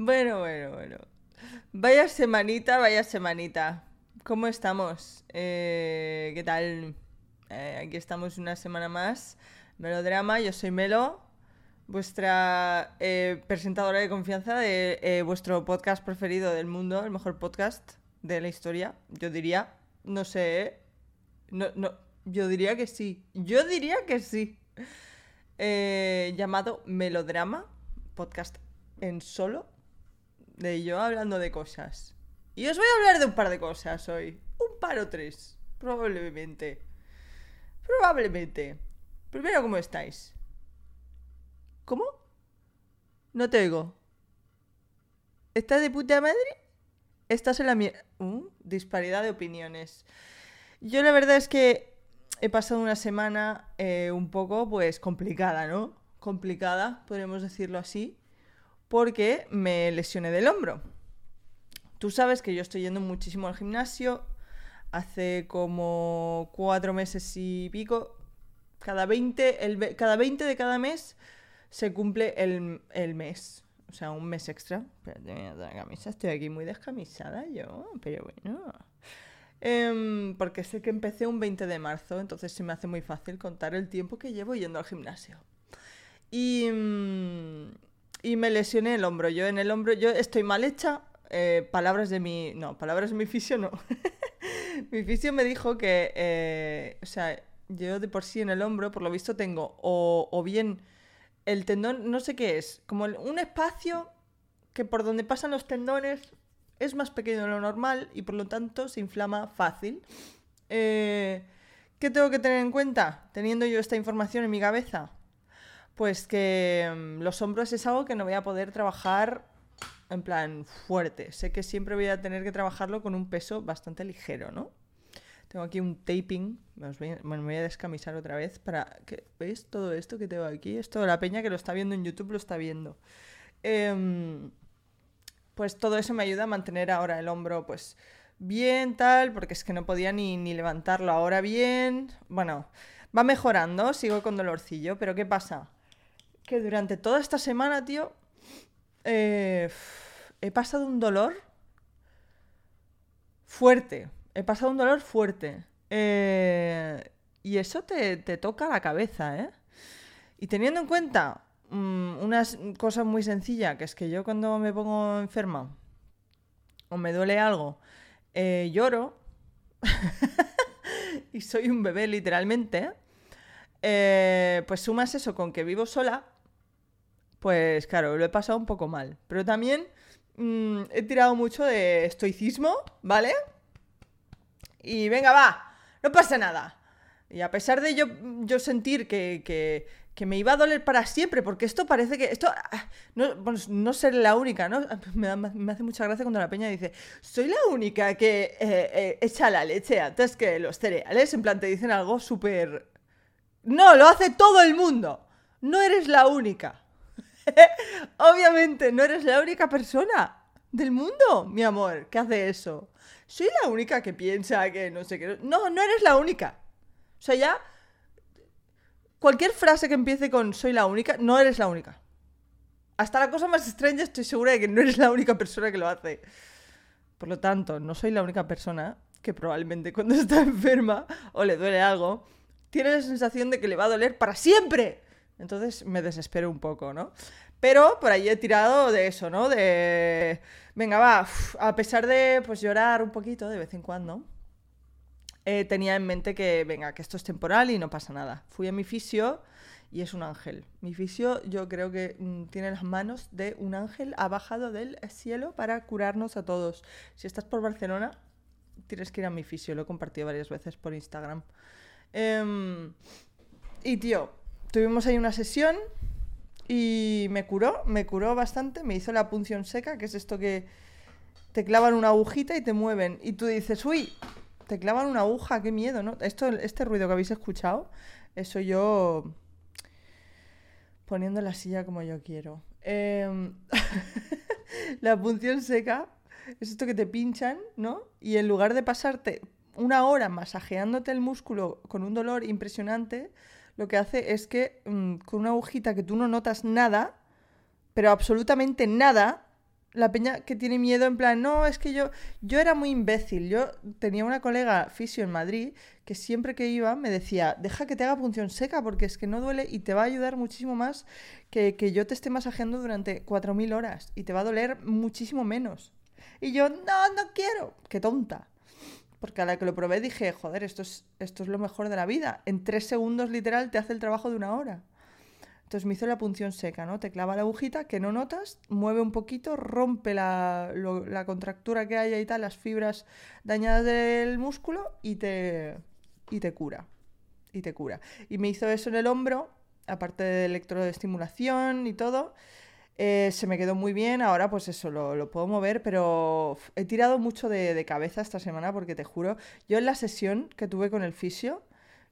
Bueno, bueno, bueno. Vaya semanita, vaya semanita. ¿Cómo estamos? Eh, ¿Qué tal? Eh, aquí estamos una semana más. Melodrama, yo soy Melo, vuestra eh, presentadora de confianza de vuestro podcast preferido del mundo, el mejor podcast de la historia, yo diría. No sé. No, no, yo diría que sí. Yo diría que sí. Llamado Melodrama, podcast en solo, de yo hablando de cosas. Y os voy a hablar de un par de cosas hoy. Un par o tres, probablemente. Probablemente. Primero, ¿cómo estáis? ¿Cómo? No te oigo. ¿Estás de puta madre? Estás en la mierda. disparidad de opiniones. Yo la verdad es que he pasado una semana eh, un poco, pues, complicada, ¿no? Complicada, podríamos decirlo así, porque me lesioné del hombro. Tú sabes que yo estoy yendo muchísimo al gimnasio. Hace como cuatro meses y pico. Cada 20, el, ve- cada 20 de cada mes se cumple el, el mes. O sea, un mes extra. Camisa. Estoy aquí muy descamisada yo, pero bueno. Em, porque sé que empecé un 20 de marzo, entonces se me hace muy fácil contar el tiempo que llevo yendo al gimnasio. Y, mm, y me lesioné el hombro. Yo en el hombro, yo estoy mal hecha. eh, palabras de mi. No, palabras de mi fisio no. mi fisio me dijo que. eh, o sea, yo de por sí en el hombro, por lo visto, tengo o, bien el tendón, no sé qué es, como un espacio que por donde pasan los tendones es más pequeño de lo normal y por lo tanto se inflama fácil. Eh, ¿Qué tengo que tener en cuenta teniendo yo esta información en mi cabeza? Pues que mm, los hombros es algo que no voy a poder trabajar en plan fuerte. Sé que siempre voy a tener que trabajarlo con un peso bastante ligero, ¿no? Tengo aquí un taping. Me, voy me voy a descamisar otra vez para que ¿Veis todo esto que tengo aquí? Esto la peña que lo está viendo en YouTube lo está viendo. Em, pues todo eso me ayuda a mantener ahora el hombro pues bien tal, porque es que no podía ni, ni levantarlo ahora bien. Bueno, va mejorando, sigo con dolorcillo, pero ¿qué pasa? Que durante toda esta semana, tío, eh, he pasado un dolor fuerte. He pasado un dolor fuerte. Eh, y eso te, te toca la cabeza, ¿eh? Y teniendo en cuenta mm, una cosa muy sencilla, que es que yo cuando me pongo enferma o me duele algo, eh, lloro y soy un bebé literalmente, pues sumas eso con que vivo sola, pues claro, lo he pasado un poco mal. Pero también mm, he tirado mucho de estoicismo, ¿vale? Y venga, va, no pasa nada. Y a pesar de yo, yo sentir que, que- me iba a doler para siempre, porque esto parece que. Esto. ah, No, bueno, no ser la única, ¿no? Me, da- me hace mucha gracia cuando la peña dice: Soy la única que eh, eh, echa la leche antes que los cereales. En plan, te dicen algo súper. No, lo hace todo el mundo. No eres la única. Obviamente, no eres la única persona del mundo, mi amor, que hace eso. Soy la única que piensa que no sé qué. No, no eres la única. O sea, ya. Cualquier frase que empiece con soy la única, no eres la única. Hasta la cosa más extraña estoy segura de que no eres la única persona que lo hace. Por lo tanto, no soy la única persona que probablemente cuando está enferma o le duele algo, tiene la sensación de que le va a doler para siempre. Entonces me desespero un poco, ¿no? Pero por ahí he tirado de eso, ¿no? De... Venga, va, a pesar de pues llorar un poquito de vez en cuando, eh, tenía en mente que, venga, que esto es temporal y no pasa nada. Fui a mi fisio y es un ángel. Mi fisio yo creo que mm, tiene las manos de un ángel, ha bajado del cielo para curarnos a todos. Si estás por Barcelona, tienes que ir a mi fisio, lo he compartido varias veces por Instagram. Em, y tío, tuvimos ahí una sesión y me curó, me curó bastante, me hizo la punción seca, que es esto que te clavan una agujita y te mueven. Y tú dices, uy, te clavan una aguja, qué miedo, ¿no? Esto, este ruido que habéis escuchado, eso yo poniendo la silla como yo quiero. Em, la punción seca es esto que te pinchan, ¿no? Y en lugar de pasarte una hora masajeándote el músculo con un dolor impresionante, lo que hace es que mm, con una agujita que tú no notas nada, pero absolutamente nada, la peña que tiene miedo en plan, no, es que yo, yo era muy imbécil. Yo tenía una colega fisio en Madrid que siempre que iba me decía, deja que te haga punción seca porque es que no duele y te va a ayudar muchísimo más que, que yo te esté masajeando durante 4.000 horas y te va a doler muchísimo menos. Y yo, no, no quiero. Qué tonta. Porque a la que lo probé dije, joder, esto es, esto es lo mejor de la vida. En tres segundos literal te hace el trabajo de una hora. Entonces me hizo la punción seca, ¿no? Te clava la agujita que no notas, mueve un poquito, rompe la, la contractura que haya y tal, las fibras dañadas del músculo y te, y te cura. Y te cura. Y me hizo eso en el hombro, aparte de electroestimulación y todo. Eh, se me quedó muy bien, ahora pues eso, lo, puedo mover, pero he tirado mucho de, de, cabeza esta semana porque te juro, yo en la sesión que tuve con el fisio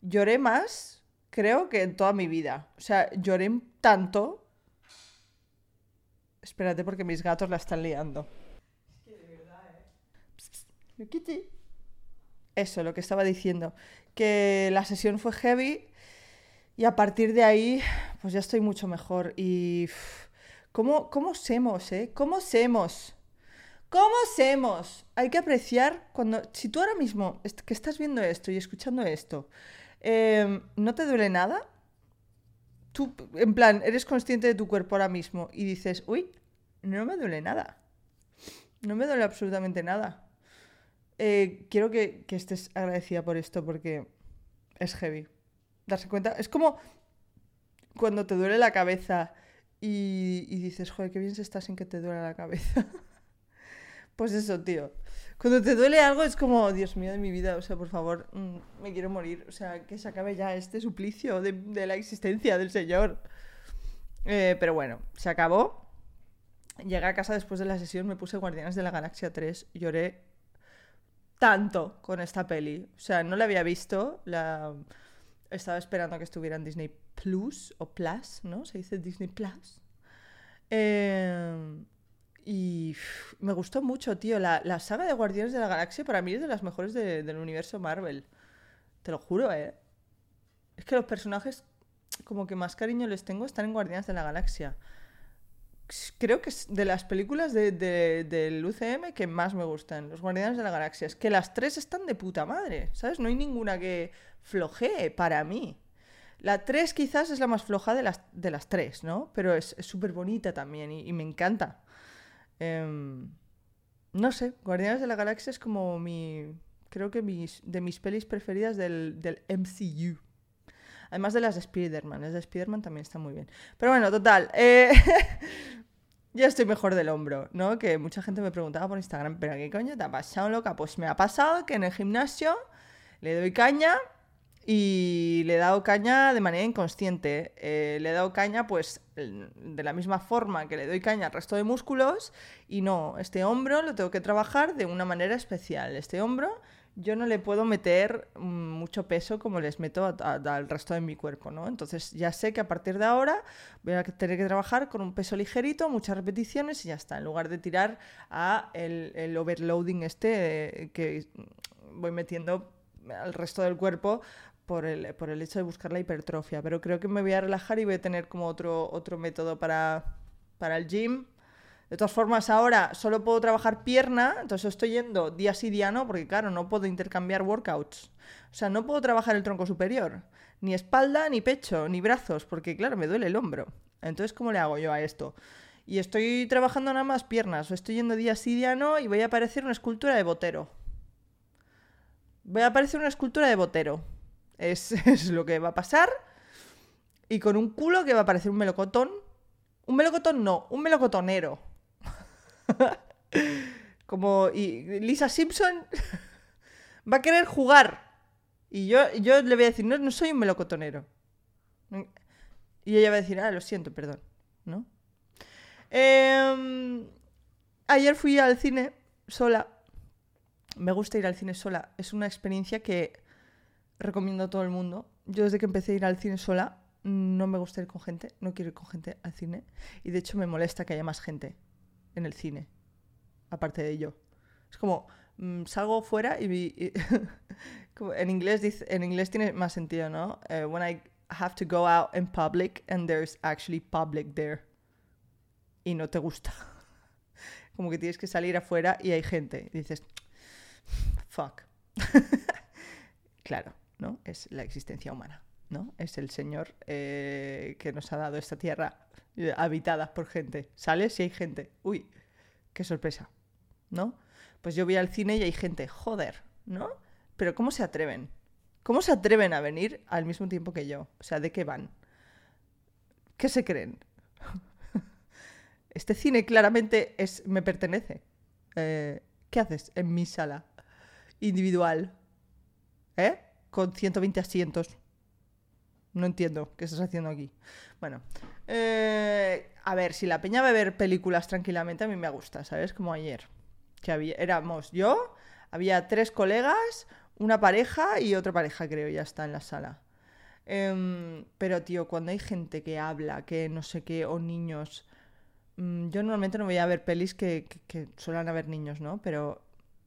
lloré más creo que en toda mi vida. O sea, lloré tanto. Espérate porque mis gatos la están liando. Es que de verdad, ¿eh? Eso, lo que estaba diciendo. Que la sesión fue heavy y a partir de ahí, pues ya estoy mucho mejor. Y. ¿Cómo, cómo semos, eh? ¿Cómo semos? ¿Cómo semos? Hay que apreciar cuando. Si tú ahora mismo que estás viendo esto y escuchando esto Em, ¿no te duele nada? Tú, en plan, eres consciente de tu cuerpo ahora mismo y dices, uy, no me duele nada. No me duele absolutamente nada. Eh, quiero que, estés agradecida por esto porque es heavy. Darse cuenta. Es como cuando te duele la cabeza y, dices, joder, qué bien se está sin que te duele la cabeza. pues eso, tío. Cuando te duele algo es como, Dios mío de mi vida, o sea, por favor, mm, me quiero morir. O sea, que se acabe ya este suplicio de, la existencia del Señor. Eh, pero bueno, se acabó. Llegué a casa después de la sesión, me puse Guardianes de la Galaxia 3, lloré tanto con esta peli. O sea, no la había visto, la... estaba esperando que estuviera en Disney Plus o Plus, ¿no? Se dice Disney Plus. Eh... Y me gustó mucho, tío. La, saga de Guardianes de la Galaxia para mí es de las mejores del universo Marvel. Te lo juro, ¿eh? Es que los personajes, como que más cariño les tengo, están en Guardianes de la Galaxia. Creo que es de las películas del UCM que más me gustan, los Guardianes de la Galaxia. Es que las tres están de puta madre, ¿sabes? No hay ninguna que flojee para mí. La 3 quizás es la más floja de las, de las tres, ¿no? Pero es súper bonita también y me encanta. Em, no sé, Guardianes de la Galaxia es como mi. Creo que mis, de mis pelis preferidas del, del MCU. Además de las de Spider-Man. Las de Spider-Man también están muy bien. Pero bueno, total. Eh, ya estoy mejor del hombro, ¿no? Que mucha gente me preguntaba por Instagram, ¿pero qué coño te ha pasado, loca? Pues me ha pasado que en el gimnasio le doy caña y le he dado caña de manera inconsciente. Eh, le he dado caña, pues, de la misma forma que le doy caña al resto de músculos. Y no, este hombro lo tengo que trabajar de una manera especial. Este hombro yo no le puedo meter mm, mucho peso como les meto al resto de mi cuerpo, ¿no? Entonces ya sé que a partir de ahora voy a tener que trabajar con un peso ligerito, muchas repeticiones y ya está. En lugar de tirar a el, overloading este eh, que voy metiendo al resto del cuerpo por el, por el hecho de buscar la hipertrofia, pero creo que me voy a relajar y voy a tener como otro, otro método para, para el gym. De todas formas, ahora solo puedo trabajar pierna, entonces estoy yendo día sí, día no, porque claro, no puedo intercambiar workouts. O sea, no puedo trabajar el tronco superior, ni espalda, ni pecho, ni brazos, porque claro, me duele el hombro. Entonces, ¿cómo le hago yo a esto? Y estoy trabajando nada más piernas, o estoy yendo día sí, día no, y voy a aparecer una escultura de botero. Voy a aparecer una escultura de botero. Es, lo que va a pasar. Y con un culo que va a parecer un melocotón. Un melocotón no, un melocotonero. Como. Y Lisa Simpson va a querer jugar. Y yo, yo le voy a decir, no, no soy un melocotonero. Y ella va a decir, ah, lo siento, perdón. ¿No? Em, ayer fui al cine sola. Me gusta ir al cine sola. Es una experiencia que recomiendo a todo el mundo. Yo desde que empecé a ir al cine sola, no me gusta ir con gente, no quiero ir con gente al cine. Y de hecho me molesta que haya más gente en el cine, aparte de yo. Es como, mm, salgo fuera y... en, inglés dice, en inglés tiene más sentido, ¿no? Eh, when I have to go out in public and there's actually public there. Y no te gusta. como que tienes que salir afuera y hay gente. Y dices, fuck. claro, ¿no? Es la existencia humana, ¿no? Es el Señor eh, que nos ha dado esta tierra eh, habitada por gente. Sales y hay gente. Uy, qué sorpresa, ¿no? Pues yo voy al cine y hay gente, joder, ¿no? Pero ¿cómo se atreven? ¿Cómo se atreven a venir al mismo tiempo que yo? O sea, ¿de qué van? ¿Qué se creen? este cine claramente es, me pertenece. Eh, ¿Qué haces en mi sala individual? ¿Eh? Con 120 asientos. No entiendo qué estás haciendo aquí. Bueno, eh, a ver, si la peña va a ver películas tranquilamente, a mí me gusta, ¿sabes? Como ayer. Que había, éramos yo, había tres colegas, una pareja y otra pareja, creo, ya está en la sala. Em, pero, tío, cuando hay gente que habla, que no sé qué, o niños. Mm, yo normalmente no voy a ver pelis que, que, suelen haber niños, ¿no? Pero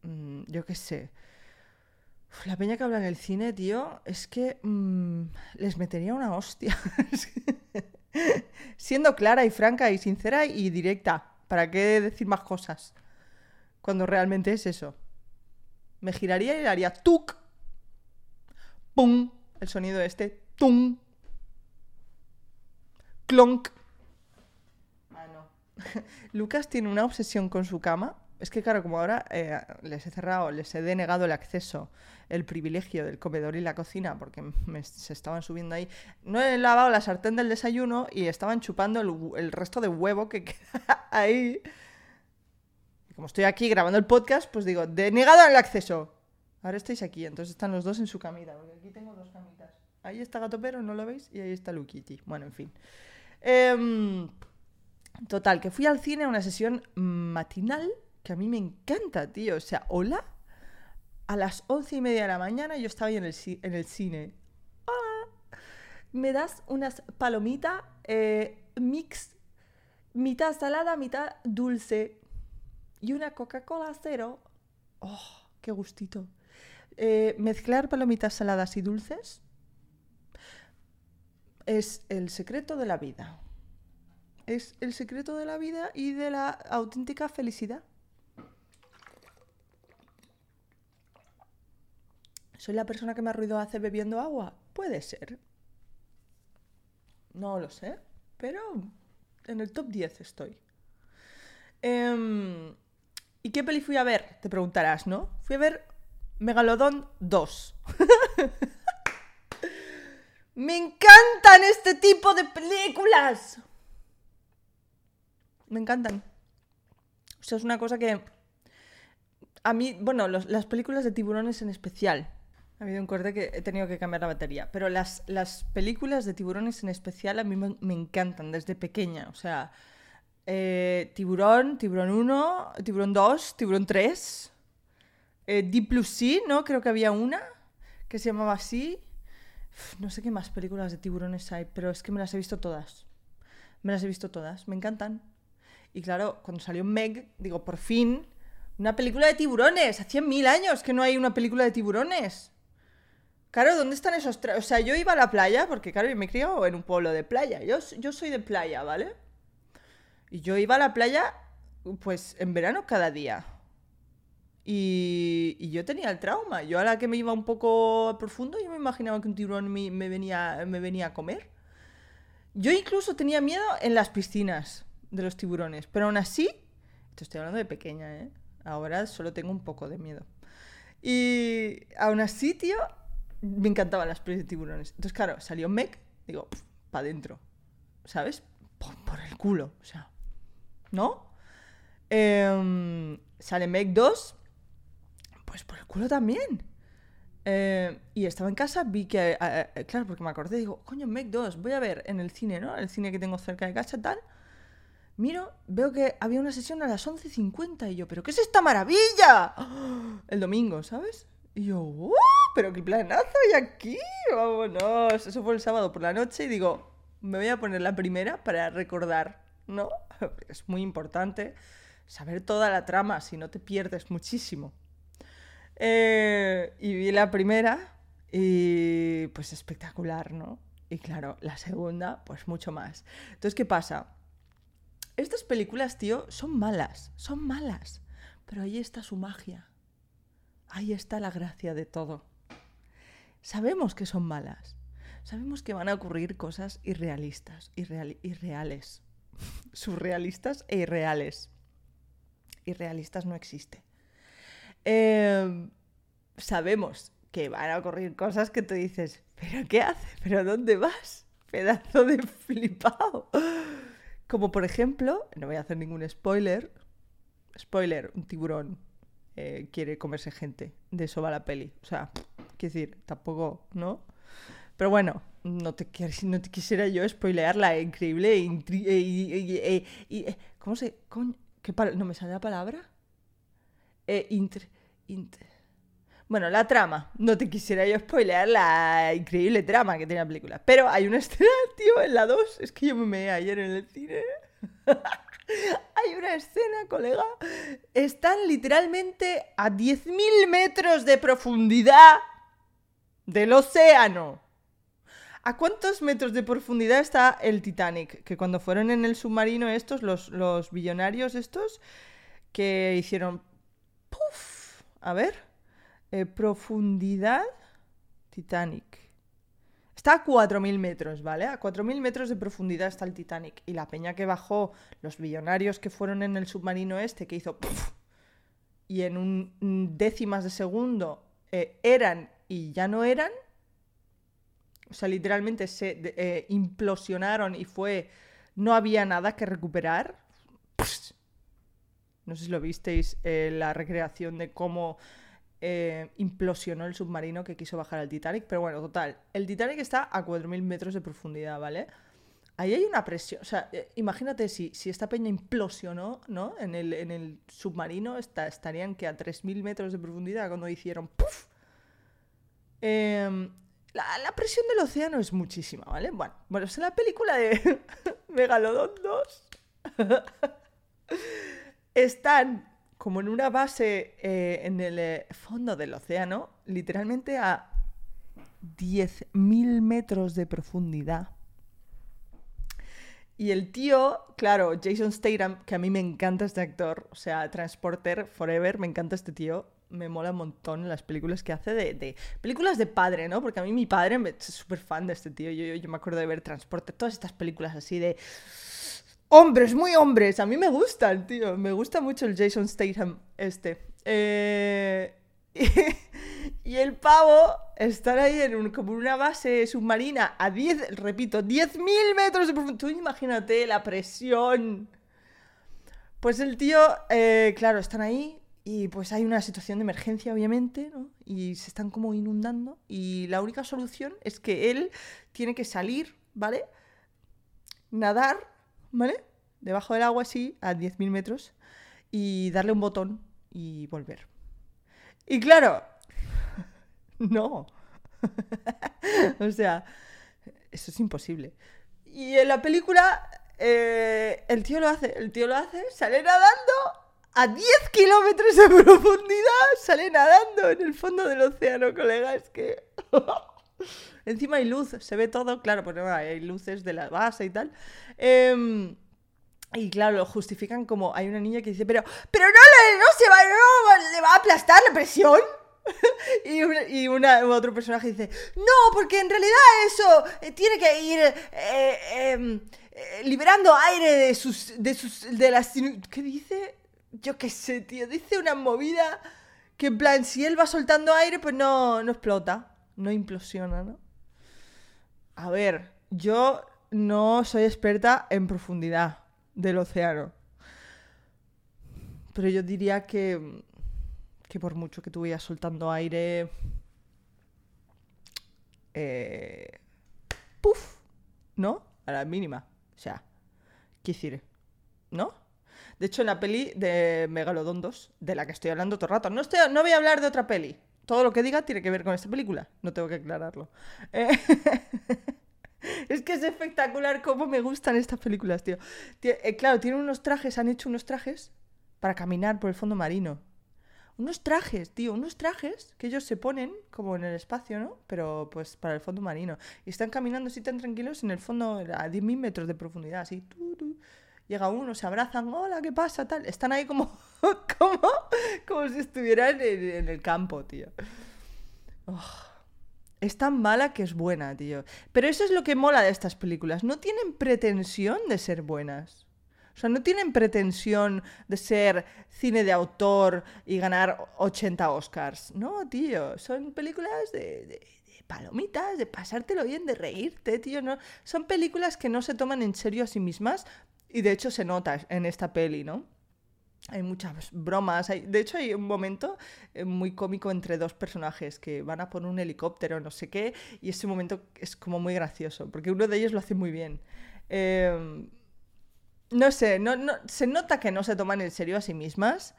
mm, yo qué sé. La peña que habla en el cine, tío, es que mm, les metería una hostia. Siendo clara y franca y sincera y directa. ¿Para qué decir más cosas? Cuando realmente es eso. Me giraría y le haría tuk. Pum. El sonido este. Tum. Clonk. Ah, no. Lucas tiene una obsesión con su cama. Es que, claro, como ahora eh, les he cerrado, les he denegado el acceso, el privilegio del comedor y la cocina, porque se estaban subiendo ahí. No he lavado la sartén del desayuno y estaban chupando el, el resto de huevo que queda ahí como estoy aquí grabando el podcast, pues digo, denegado el acceso. Ahora estáis aquí, entonces están los dos en su camita, porque aquí tengo dos camitas. Ahí está Gato Pero, ¿no lo veis? Y ahí está Lukiti. Bueno, en fin. Em, total, que fui al cine a una sesión matinal que a mí me encanta, tío. O sea, hola. A las once y media de la mañana yo estaba ahí en el, cine. Hola. Me das unas palomitas eh, mix, mitad salada, mitad dulce y una Coca-Cola cero. ¡Oh, qué gustito! Eh, mezclar palomitas saladas y dulces es el secreto de la vida. Es el secreto de la vida y de la auténtica felicidad. ¿Soy la persona que más ruido hace bebiendo agua? Puede ser. No lo sé, pero en el top 10 estoy. Eh, ¿Y qué peli fui a ver? Te preguntarás, ¿no? Fui a ver Megalodon 2. Me encantan este tipo de películas. Me encantan. O sea, es una cosa que... A mí, bueno, las películas de tiburones en especial. Ha habido un corte que he tenido que cambiar la batería. Pero las, las películas de tiburones en especial a mí me encantan desde pequeña. O sea, eh, tiburón, Tiburón 1, Tiburón 2, Tiburón 3. Eh, D plus C, ¿no? Creo que había una que se llamaba así. no sé qué más películas de tiburones hay, pero es que me las he visto todas. Me las he visto todas, me encantan. Y claro, cuando salió Meg, digo, por fin, una película de tiburones. Hacía mil años que no hay una película de tiburones. Claro, ¿dónde están esos... O sea, yo iba a la playa, porque claro, yo me criado en un pueblo de playa. Yo, soy de playa, ¿vale? Y yo iba a la playa, pues en verano cada día. Y, yo tenía el trauma. Yo a la que me iba un poco profundo, yo me imaginaba que un tiburón me, venía, me venía a comer. Yo incluso tenía miedo en las piscinas de los tiburones, pero aún así, te estoy hablando de pequeña, ¿eh? Ahora solo tengo un poco de miedo. Y aún así, tío, me encantaban las pelis de tiburones. Entonces, claro, salió Meg, digo, para adentro, ¿sabes? por el culo, o sea, ¿no? Em, sale Meg 2, pues por el culo también. Em, y estaba en casa, vi que, eh, eh, claro, porque me acordé, digo, coño, Meg 2, voy a ver en el cine, ¿no? El cine que tengo cerca de casa tal. Miro, veo que había una sesión a las 11.50 y yo, ¿pero qué es esta maravilla? El domingo, ¿sabes? Y yo, ¡uh! ¡Pero qué planazo hay aquí! ¡Vámonos! Eso fue el sábado por la noche y digo, me voy a poner la primera para recordar ¿no? Es muy importante saber toda la trama, si no te pierdes muchísimo. Eh, y vi la primera y pues espectacular, ¿no? Y claro, la segunda, pues mucho más. Entonces, ¿qué pasa? Estas películas, tío, son malas, son malas. Pero ahí está su magia. Ahí está la gracia de todo. Sabemos que son malas. Sabemos que van a ocurrir cosas irrealistas, irreales. Surrealistas e irreales. Irrealistas no existe. Em, sabemos que van a ocurrir cosas que tú dices, ¿pero qué hace? ¿Pero dónde vas? Pedazo de flipado. Como por ejemplo, no voy a hacer ningún spoiler. Spoiler, un tiburón eh, quiere comerse gente. De eso va la peli. O sea, quiero decir, tampoco, ¿no? Pero bueno, no te, no te quisiera yo spoilear la increíble e ¿Cómo se...? ¿No me sale la palabra? Eh, bueno, la trama. No te quisiera yo spoilear la increíble trama que tiene la película. Pero hay una escena, tío, en la 2. Es que yo me meé ayer en el cine. hay una escena, colega. Están literalmente a 10.000 metros de profundidad del océano. ¿A cuántos metros de profundidad está el Titanic? Que cuando fueron en el submarino estos, los, los billonarios estos, que hicieron... ¡Puf! A ver. Eh, profundidad Titanic. Está a 4.000 metros, ¿vale? A 4.000 metros de profundidad está el Titanic. Y la peña que bajó, los billonarios que fueron en el submarino este, que hizo... y en un décimas de segundo eh, eran y ya no eran. O sea, literalmente se eh, implosionaron y fue... No había nada que recuperar. No sé si lo visteis, la recreación de cómo eh, implosionó el submarino que quiso bajar al Titanic. Pero bueno, total. El Titanic está a 4.000 metros de profundidad, ¿vale? Ahí hay una presión. O sea, eh, imagínate si, si esta peña implosionó, ¿no? En el, en el submarino está, estarían que a 3.000 metros de profundidad cuando hicieron ¡puf! Em, la, presión del océano es muchísima, ¿vale? Bueno, bueno, es la película de Megalodon 2. Están como en una base eh, en el eh, fondo del océano, literalmente a 10.000 metros de profundidad. Y el tío, claro, Jason Statham, que a mí me encanta este actor, o sea, Transporter Forever, me encanta este tío, me mola un montón las películas que hace de, películas de padre, ¿no? Porque a mí mi padre es súper fan de este tío, yo, yo me acuerdo de ver Transporter, todas estas películas así de Hombres, muy hombres. A mí me gustan, tío. Me gusta mucho el Jason Statham este. Eh, y, el pavo estar ahí en una base submarina a 10, repito, 10.000 metros de profundidad. Tú imagínate la presión. Pues el tío, eh, claro, están ahí y pues hay una situación de emergencia, obviamente, ¿no? Y se están como inundando. Y la única solución es que él tiene que salir, ¿vale? Nadar ¿vale? Debajo del agua así, a 10.000 metros, y darle un botón y volver. Y claro, no. o sea, eso es imposible. Y en la película, eh, el tío lo hace, el tío lo hace, sale nadando a 10 kilómetros de profundidad, sale nadando en el fondo del océano, colega, es que... Encima hay luz, se ve todo, claro, pues hay luces de la base y tal. Em, y claro, lo justifican como hay una niña que dice, pero, pero no, no se va, no, le va a aplastar la presión. y, y una, otro personaje dice, no, porque en realidad eso eh, tiene que ir eh, em, eh, liberando aire de sus, de sus, de las... ¿Qué dice? Yo qué sé, tío, dice una movida que en plan, si él va soltando aire, pues no, no explota, no implosiona, ¿no? A ver, yo no soy experta en profundidad del océano. Pero yo diría que, que por mucho que tú vayas soltando aire... Eh, ¡Puf! ¿No? A la mínima. O sea, ¿qué decir? ¿No? De hecho, en la peli de Megalodon 2, de la que estoy hablando todo el rato, no, estoy, no voy a hablar de otra peli. Todo lo que diga tiene que ver con esta película. No tengo que aclararlo. Eh, es que es espectacular cómo me gustan estas películas, tío. Eh, claro, tienen unos trajes, han hecho unos trajes para caminar por el fondo marino. Unos trajes, tío, unos trajes que ellos se ponen como en el espacio, ¿no? Pero pues para el fondo marino. Y están caminando así tan tranquilos en el fondo a 10.000 metros de profundidad, así. Llega uno, se abrazan, hola, ¿qué pasa? Tal. Están ahí como, como, como si estuvieran en, el campo, tío. Es tan mala que es buena, tío. Pero eso es lo que mola de estas películas. No tienen pretensión de ser buenas. O sea, no tienen pretensión de ser cine de autor y ganar 80 Oscars. No, tío. Son películas de, palomitas, de pasártelo bien, de reírte, tío. No, son películas que no se toman en serio a sí mismas y de hecho se nota en esta peli, ¿no? Hay muchas bromas. Hay, de hecho, hay un momento eh, muy cómico entre dos personajes que van a por un helicóptero, no sé qué, y ese momento es como muy gracioso, porque uno de ellos lo hace muy bien. Eh, no sé, no, no, se nota que no se toman en serio a sí mismas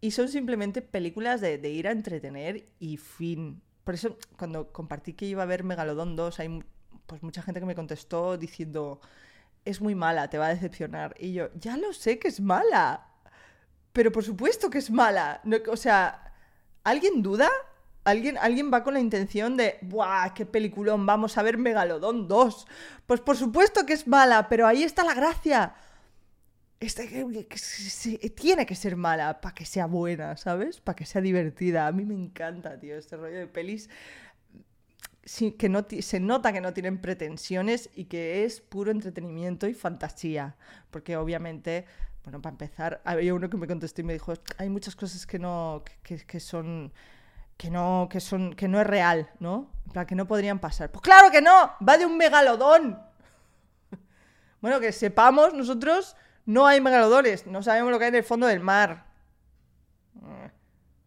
y son simplemente películas de, ir a entretener y fin. Por eso, cuando compartí que iba a ver Megalodon 2, hay pues mucha gente que me contestó diciendo, es muy mala, te va a decepcionar. Y yo, ya lo sé que es mala. Pero por supuesto que es mala. o sea, ¿alguien duda? ¿Alguien, ¿Alguien va con la intención de, ¡buah, qué peliculón! Vamos a ver Megalodon 2. Pues por supuesto que es mala, pero ahí está la gracia tiene que ser mala para que sea buena, ¿sabes? Para que sea divertida. A mí me encanta, tío, este rollo de pelis que no se nota que no tienen pretensiones y que es puro entretenimiento y fantasía. Porque obviamente, bueno, para empezar, había uno que me contestó y me dijo, hay muchas cosas que no, que, son, que no, que son, que no es real, ¿no? Para que no podrían pasar. Pues claro que no, va de un megalodón. bueno, que sepamos nosotros no hay megalodones, no sabemos lo que hay en el fondo del mar.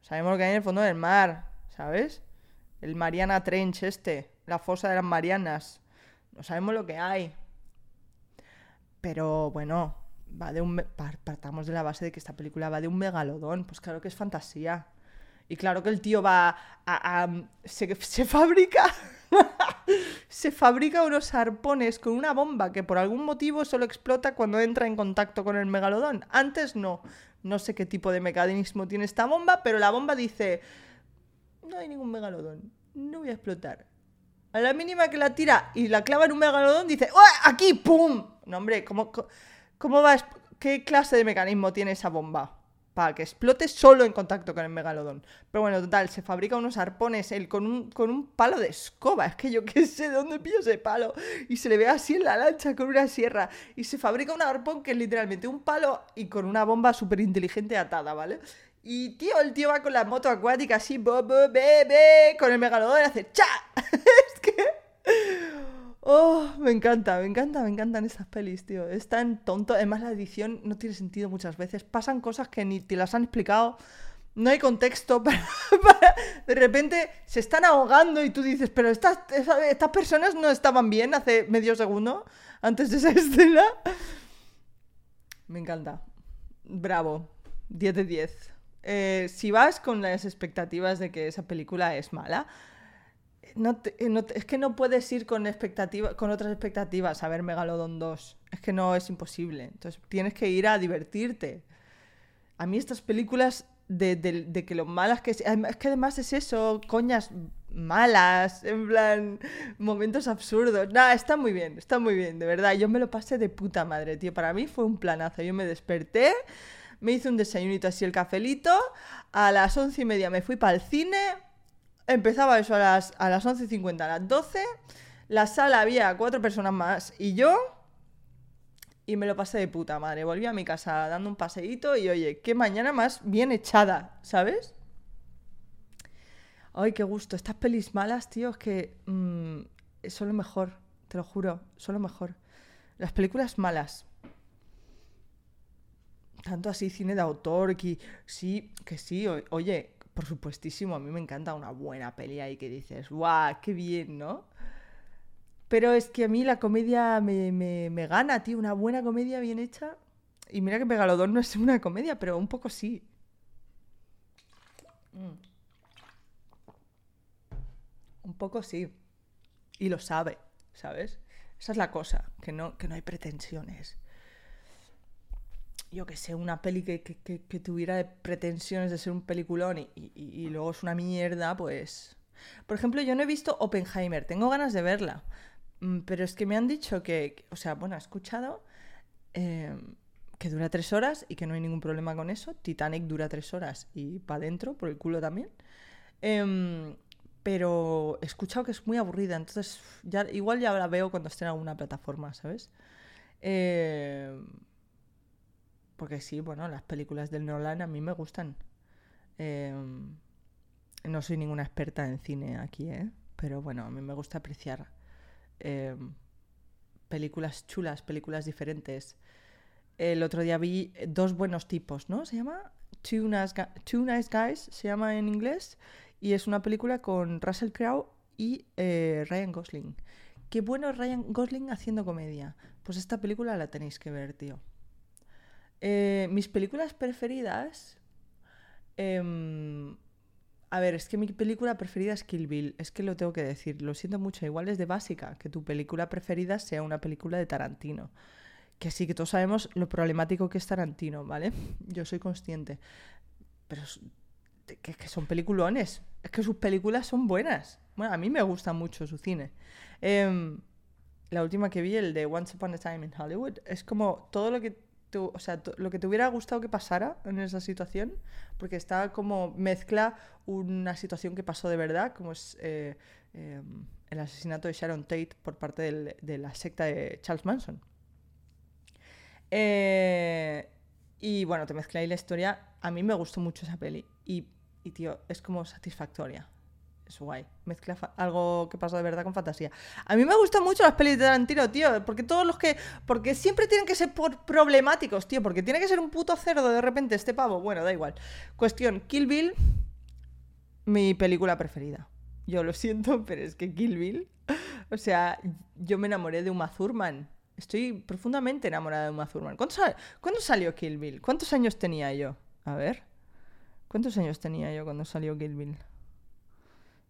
Sabemos lo que hay en el fondo del mar, ¿sabes? El Mariana Trench este, la fosa de las Marianas. No sabemos lo que hay. Pero bueno, va de un partamos de la base de que esta película va de un megalodón, pues claro que es fantasía. Y claro que el tío va a, se, se fabrica se fabrica unos arpones con una bomba que por algún motivo solo explota cuando entra en contacto con el megalodón. Antes no. No sé qué tipo de mecanismo tiene esta bomba, pero la bomba dice, no hay ningún megalodón, no voy a explotar. A la mínima que la tira y la clava en un megalodón, dice, ¡Oh, aquí! ¡Pum! No, hombre, ¿cómo, cómo va ¿qué clase de mecanismo tiene esa bomba? para que explote solo en contacto con el megalodón. Pero bueno, total, se fabrica unos arpones él con un, con un palo de escoba. Es que yo qué sé de dónde pillo ese palo. Y se le ve así en la lancha con una sierra. Y se fabrica un arpón que es literalmente un palo y con una bomba súper inteligente atada, ¿vale? Y tío, el tío va con la moto acuática así, bo, bo, be, con el megalodón y hace ¡cha! es que... Oh, me encanta, me encanta, me encantan estas pelis, tío. Es tan tonto. Además, la edición no tiene sentido muchas veces. Pasan cosas que ni te las han explicado. No hay contexto para, De repente se están ahogando y tú dices, pero estas, estas personas no estaban bien hace medio segundo antes de esa escena. Me encanta. Bravo. 10 de 10. Eh, si vas con las expectativas de que esa película es mala, eh, es que no puedes ir con, con otras expectativas a ver Megalodon 2. Es que no es imposible. Entonces tienes que ir a divertirte. A mí estas películas de, que lo malas que... Es que además es eso, coñas malas, en plan, momentos absurdos. Nada, está muy bien, está muy bien, de verdad. Yo me lo pasé de puta madre, tío. Para mí fue un planazo. Yo me desperté, me hice un desayunito así, el cafelito. A las once y media me fui para el cine Empezaba eso a las, a las 11.50, a las 12. La sala había cuatro personas más y yo. Y me lo pasé de puta madre. Volví a mi casa dando un paseíto y oye, qué mañana más bien echada, ¿sabes? Ay, qué gusto. Estas pelis malas, tío, es que mm, son lo mejor. Te lo juro, son lo mejor. Las películas malas. Tanto así, cine de autor, que sí, que sí, oye, por supuestísimo, a mí me encanta una buena peli ahí que dices, ¡guau! ¡Qué bien, ¿no? Pero es que a mí la comedia me, me, gana, tío, una buena comedia bien hecha. Y mira que Megalodón no es una comedia, pero un poco sí. Mm. Un poco sí. Y lo sabe, ¿sabes? Esa es la cosa, que no, que no hay pretensiones yo que sé, una peli que, tuviera pretensiones de ser un peliculón y, luego es una mierda, pues... Por ejemplo, yo no he visto Oppenheimer, tengo ganas de verla, mm, pero es que me han dicho que, o sea, bueno, he escuchado em, que dura tres horas y que no hay ningún problema con eso. Titanic dura tres horas y para adentro, por el culo también. Em, pero he escuchado que es muy aburrida, entonces ya, igual ya la veo cuando esté en alguna plataforma, ¿sabes? Em, porque sí, bueno, las películas del Nolan a mí me gustan. Em, no soy ninguna experta en cine aquí, ¿eh? Pero bueno, a mí me gusta apreciar películas chulas, películas diferentes. El otro día vi dos buenos tipos, ¿no? Se llama Two Nice, Guys, se llama en inglés, y es una película con Russell Crowe y eh, Ryan Gosling. Qué bueno Ryan Gosling haciendo comedia. Pues esta película la tenéis que ver, tío. Eh, mis películas preferidas. Em, a ver, es que mi película preferida es Kill Bill. Es que lo tengo que decir. Lo siento mucho. Igual es de básica que tu película preferida sea una película de Tarantino. Que sí, que todos sabemos lo problemático que es Tarantino, ¿vale? Yo soy consciente. Pero que, que son peliculones. Es que sus películas son buenas. Bueno, a mí me gusta mucho su cine. Em, la última que vi, el de Once Upon a Time in Hollywood, es como todo lo que o sea, lo que te hubiera gustado que pasara en esa situación, porque está como mezcla una situación que pasó de verdad, como es eh, em, el asesinato de Sharon Tate por parte de la secta de Charles Manson. Eh, y bueno, te mezcla ahí la historia. A mí me gustó mucho esa peli. Y, y tío, es como satisfactoria es guay. Mezcla algo que pasa de verdad con fantasía. A mí me gustan mucho las pelis de Tarantino, tío. Porque todos los que. Porque siempre tienen que ser problemáticos, tío. Porque tiene que ser un puto cerdo de repente este pavo. Bueno, da igual. Cuestión: Kill Bill, mi película preferida. Yo lo siento, pero es que Kill Bill. O sea, yo me enamoré de Uma Thurman. Estoy profundamente enamorada de Uma Thurman. ¿Cuándo salió Kill Bill? ¿Cuántos años tenía yo? A ver. ¿Cuántos años tenía yo cuando salió Kill Bill?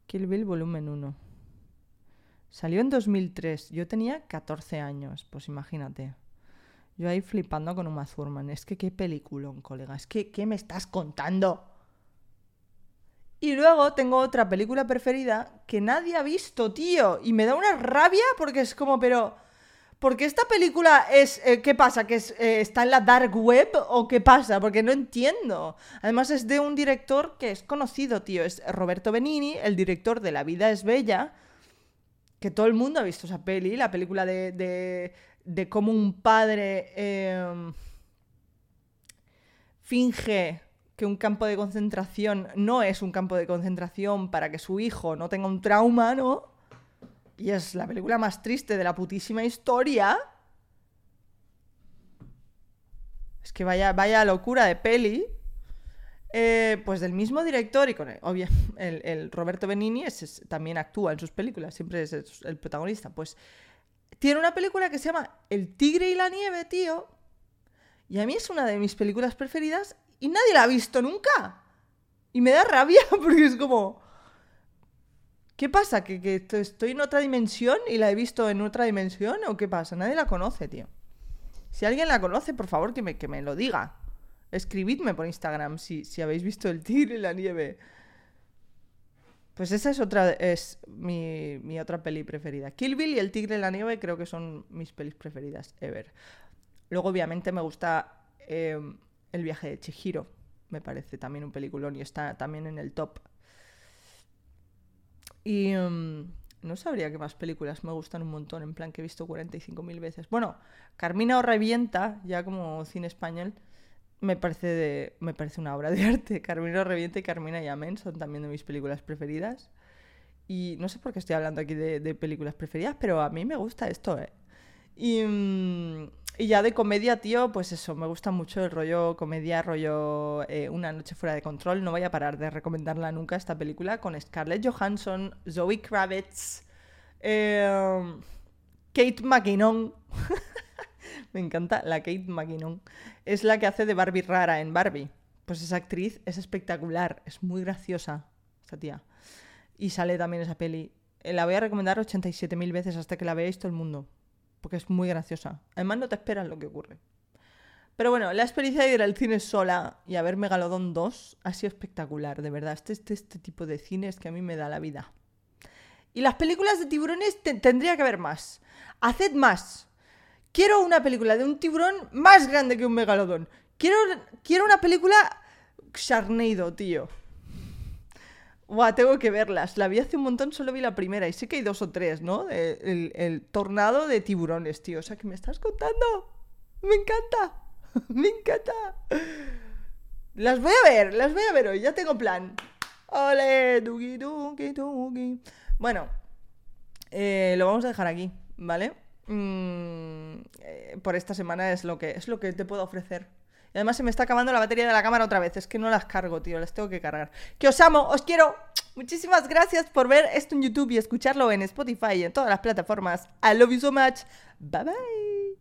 Kill Bill volumen 1. Salió en 2003. Yo tenía 14 años, pues imagínate. Yo ahí flipando con Uma Thurman. Es que qué peliculón, colega. Es que, ¿qué me estás contando? Y luego tengo otra película preferida que nadie ha visto, tío. Y me da una rabia porque es como, pero... Porque esta película es. Eh, ¿Qué pasa? ¿Que eh, está en la dark web o qué pasa? Porque no entiendo. Además, es de un director que es conocido, tío. Es Roberto Benini, el director de La vida es bella. Que todo el mundo ha visto esa peli. La película de. de, cómo un padre. Em, finge que un campo de concentración no es un campo de concentración para que su hijo no tenga un trauma, ¿no? Y es la película más triste de la putísima historia. Es que vaya, vaya locura de peli. Eh, pues del mismo director y con el, el, Roberto Benini también actúa en sus películas, siempre es el protagonista. Pues tiene una película que se llama El tigre y la nieve, tío. Y a mí es una de mis películas preferidas y nadie la ha visto nunca. Y me da rabia porque es como... ¿Qué pasa? ¿Que, estoy en otra dimensión y la he visto en otra dimensión? ¿O qué pasa? Nadie la conoce, tío. Si alguien la conoce, por favor, que me, lo diga. Escribidme por Instagram si, si habéis visto el tigre en la nieve. Pues esa es otra, es mi, otra peli preferida. Kill Bill y El Tigre en la Nieve creo que son mis pelis preferidas ever. Luego, obviamente, me gusta em, El viaje de Chihiro. Me parece también un peliculón y está también en el top y mm, no sabría qué más películas me gustan un montón, en plan que he visto 45.000 veces. Bueno, Carmina o Revienta, ya como cine español, me parece, de, me parece una obra de arte. Carmina o Revienta y Carmina y Amén son también de mis películas preferidas. Y no sé por qué estoy hablando aquí de, películas preferidas, pero a mí me gusta esto, ¿eh? Y, mm, y ya de comedia, tío, pues eso, me gusta mucho el rollo comedia, rollo eh, Una noche fuera de control. No voy a parar de recomendarla nunca esta película con Scarlett Johansson, Zoe Kravitz, em, Kate McKinnon. me encanta la Kate McKinnon. Es la que hace de Barbie rara en Barbie. Pues esa actriz es espectacular, es muy graciosa, esta tía. Y sale también esa peli. Eh, la voy a recomendar 87.000 veces hasta que la veáis todo el mundo porque es muy graciosa. Además no te esperas lo que ocurre. Pero bueno, la experiencia de ir al cine sola y a ver Megalodon 2 ha sido espectacular, de verdad. Este, este, este tipo de cine es que a mí me da la vida. Y las películas de tiburones tendría que haber más. Haced más. Quiero una película de un tiburón más grande que un megalodón. Quiero, quiero una película Sharknado, tío. Buah, tengo que verlas. La vi hace un montón, solo vi la primera. Y sé que hay dos o tres, ¿no? El, el tornado de tiburones, tío. O sea, que me estás contando. Me encanta. me encanta. Las voy a ver, las voy a ver hoy. Ya tengo plan. Ole, dugi, dugi, dugi. Bueno, eh, lo vamos a dejar aquí, ¿vale? Mm, eh, por esta semana es lo que es lo que te puedo ofrecer. Además se me está acabando la batería de la cámara otra vez. Es que no las cargo, tío. Las tengo que cargar. Que os amo, os quiero. Muchísimas gracias por ver esto en YouTube y escucharlo en Spotify y en todas las plataformas. I love you so much. Bye bye.